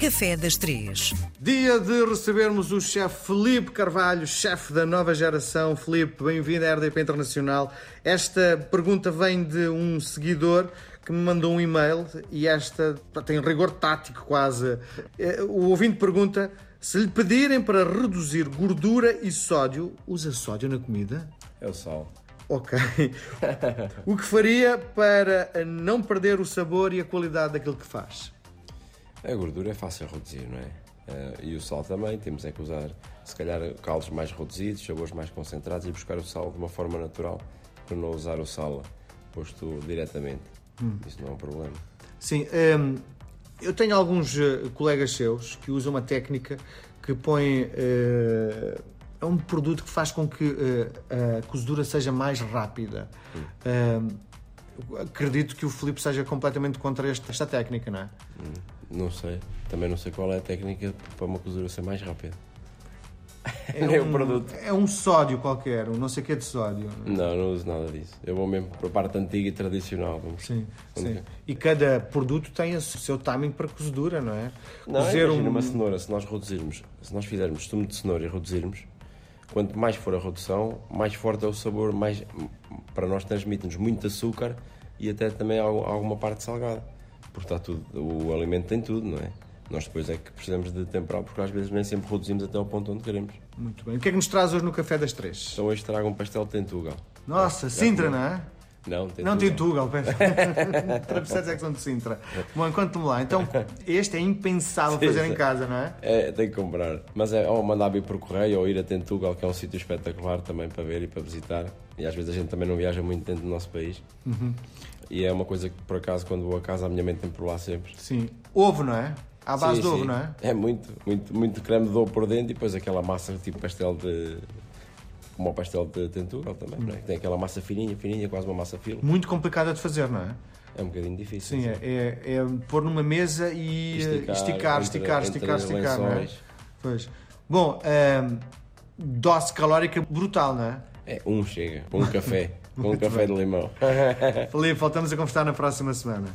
Café das Três. Dia de recebermos o chefe Felipe Carvalho, chefe da nova geração. Felipe, bem-vindo à RDP Internacional. Esta pergunta vem de um seguidor que me mandou um e-mail e esta tem rigor tático quase. Eh, O ouvinte pergunta se lhe pedirem para reduzir gordura e sódio, usa sódio na comida? É o sal. Ok. O que faria para não perder o sabor e a qualidade daquilo que faz? A gordura é fácil a reduzir, não é? Eh, e o sal também, temos é que usar, se calhar, caldos mais reduzidos, sabores mais concentrados e buscar o sal de uma forma natural, para não usar o sal posto diretamente. Isso não é um problema. Sim, hum, eu tenho alguns eh, colegas seus que usam uma técnica que põe. eh, é um produto que faz com que eh, a cozedura seja mais rápida. Hum, eu acredito que o Filipe seja completamente contra este- esta técnica, não é? Não sei, também não sei qual é a técnica para uma cozedura ser mais rápida. É Nem o um, produto. É um sódio qualquer, um não sei o que de sódio. Não, não uso nada disso. Eu vou mesmo para a parte antiga e tradicional. Vamos. Sim, sim. E cada produto tem o seu timing para cozedura, não é? Não, Cozer imagina um- uma cenoura, se nós reduzirmos, se nós fizermos sumo de cenoura e reduzirmos, quanto mais for a redução, mais forte é o sabor, mais para nós transmite-nos muito açúcar e até também al- alguma parte salgada. Porque está tudo, o alimento tem tudo, não é? Nós depois é que precisamos de temperar, porque às vezes nem sempre reduzimos até ao ponto onde queremos. Muito bem. O que é que nos traz hoje no Café das Três? Então hoje trago um pastel de tentugal. Nossa, Sintra, não é? Não, tentugal. Não tem Tugal, peço. É que são de Sintra. Bom, conta-me lá. Então, este é impensável Sim, fazer em casa, não é? É, tem que comprar. Mas é ou mandar vir por correio ou ir a Tentugal, que é um sítio espetacular também para ver e para visitar. E às vezes a gente também não viaja muito dentro do nosso país. Uhum. E é uma coisa que, por acaso, quando vou a casa, a minha mente tem por lá sempre. Sim. Ovo, não é? À base Sim, de ovo, sim. não é? É muito, muito, muito creme de ovo por dentro e depois aquela massa tipo pastel de. Como o pastel de Tentugal também, é? Uhum. Tem aquela massa fininha, fininha, quase uma massa fila. Muito complicada de fazer, não é? É um bocadinho difícil. Sim, é, é, é pôr numa mesa e esticar, esticar, entre- esticar, entre esticar, esticar, não é? Pois. Bom, hum, dose calórica brutal, não é? É, um chega, um café, com um café de limão. Felipe, voltamos a conversar na próxima semana.